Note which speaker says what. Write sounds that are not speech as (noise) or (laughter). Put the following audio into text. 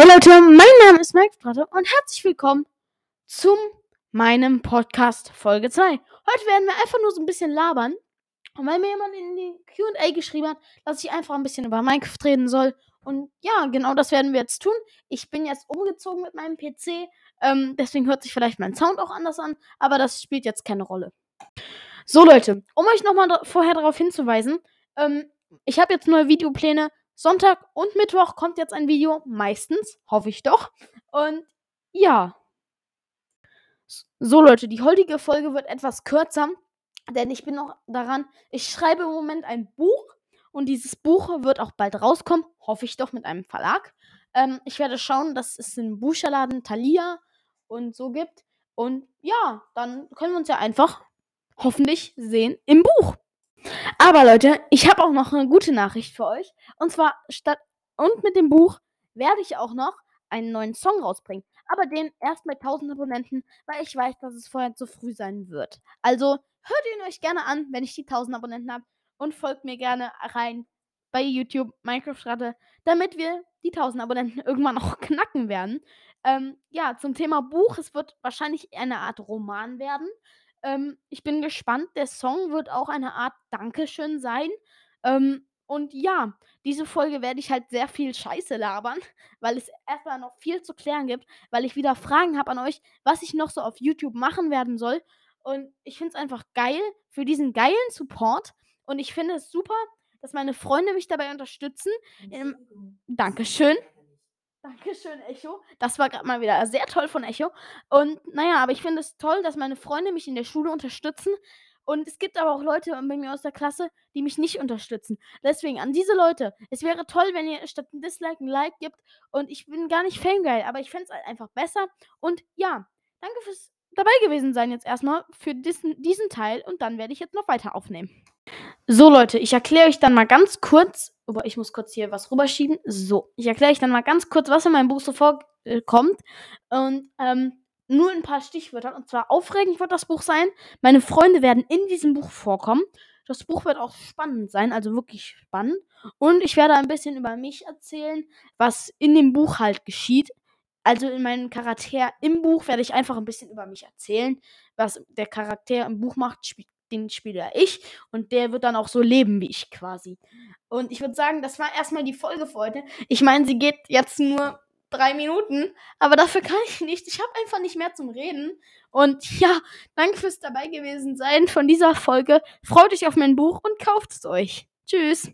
Speaker 1: Hey Leute, mein Name ist Mike Stratte und herzlich willkommen zum meinem Podcast Folge 2. Heute werden wir einfach nur so ein bisschen labern. Und weil mir jemand in die QA geschrieben hat, dass ich einfach ein bisschen über Minecraft reden soll. Und ja, genau das werden wir jetzt tun. Ich bin jetzt umgezogen mit meinem PC. Ähm, deswegen hört sich vielleicht mein Sound auch anders an. Aber das spielt jetzt keine Rolle. So Leute, um euch nochmal vorher darauf hinzuweisen. Ähm, ich habe jetzt neue Videopläne Sonntag und Mittwoch kommt jetzt ein Video, meistens, hoffe ich doch. Und ja. So Leute, die heutige Folge wird etwas kürzer, denn ich bin noch daran, ich schreibe im Moment ein Buch und dieses Buch wird auch bald rauskommen, hoffe ich doch mit einem Verlag. Ähm, ich werde schauen, dass es in Buchscherladen Thalia und so gibt. Und ja, dann können wir uns ja einfach hoffentlich sehen im Buch. Aber Leute, ich habe auch noch eine gute Nachricht für euch. Und zwar statt und mit dem Buch werde ich auch noch einen neuen Song rausbringen. Aber den erst mit 1000 Abonnenten, weil ich weiß, dass es vorher zu früh sein wird. Also hört ihn euch gerne an, wenn ich die 1000 Abonnenten habe. Und folgt mir gerne rein bei YouTube Minecraft Ratte, damit wir die 1000 Abonnenten (laughs) irgendwann auch knacken werden. Ähm, ja, zum Thema Buch. Es wird wahrscheinlich eine Art Roman werden. Ähm, ich bin gespannt. Der Song wird auch eine Art Dankeschön sein. Ähm, und ja, diese Folge werde ich halt sehr viel Scheiße labern, (laughs) weil es erstmal noch viel zu klären gibt, weil ich wieder Fragen habe an euch, was ich noch so auf YouTube machen werden soll. Und ich finde es einfach geil für diesen geilen Support. Und ich finde es super, dass meine Freunde mich dabei unterstützen. Ähm, Dankeschön. Dankeschön, Echo. Das war gerade mal wieder sehr toll von Echo. Und naja, aber ich finde es toll, dass meine Freunde mich in der Schule unterstützen. Und es gibt aber auch Leute bei mir aus der Klasse, die mich nicht unterstützen. Deswegen an diese Leute, es wäre toll, wenn ihr statt ein Dislike ein Like gibt. Und ich bin gar nicht famegeil, aber ich fände es halt einfach besser. Und ja, danke fürs dabei gewesen sein jetzt erstmal für diesen, diesen Teil. Und dann werde ich jetzt noch weiter aufnehmen. So, Leute, ich erkläre euch dann mal ganz kurz. Aber ich muss kurz hier was rüberschieben. So, ich erkläre euch dann mal ganz kurz, was in meinem Buch so vorkommt. Und ähm, nur ein paar Stichwörter. Und zwar aufregend wird das Buch sein. Meine Freunde werden in diesem Buch vorkommen. Das Buch wird auch spannend sein, also wirklich spannend. Und ich werde ein bisschen über mich erzählen, was in dem Buch halt geschieht. Also in meinem Charakter im Buch werde ich einfach ein bisschen über mich erzählen. Was der Charakter im Buch macht, spielt den spiele ich und der wird dann auch so leben wie ich quasi. Und ich würde sagen, das war erstmal die Folge für heute. Ich meine, sie geht jetzt nur drei Minuten, aber dafür kann ich nicht. Ich habe einfach nicht mehr zum Reden. Und ja, danke fürs dabei gewesen sein von dieser Folge. Freut euch auf mein Buch und kauft es euch. Tschüss.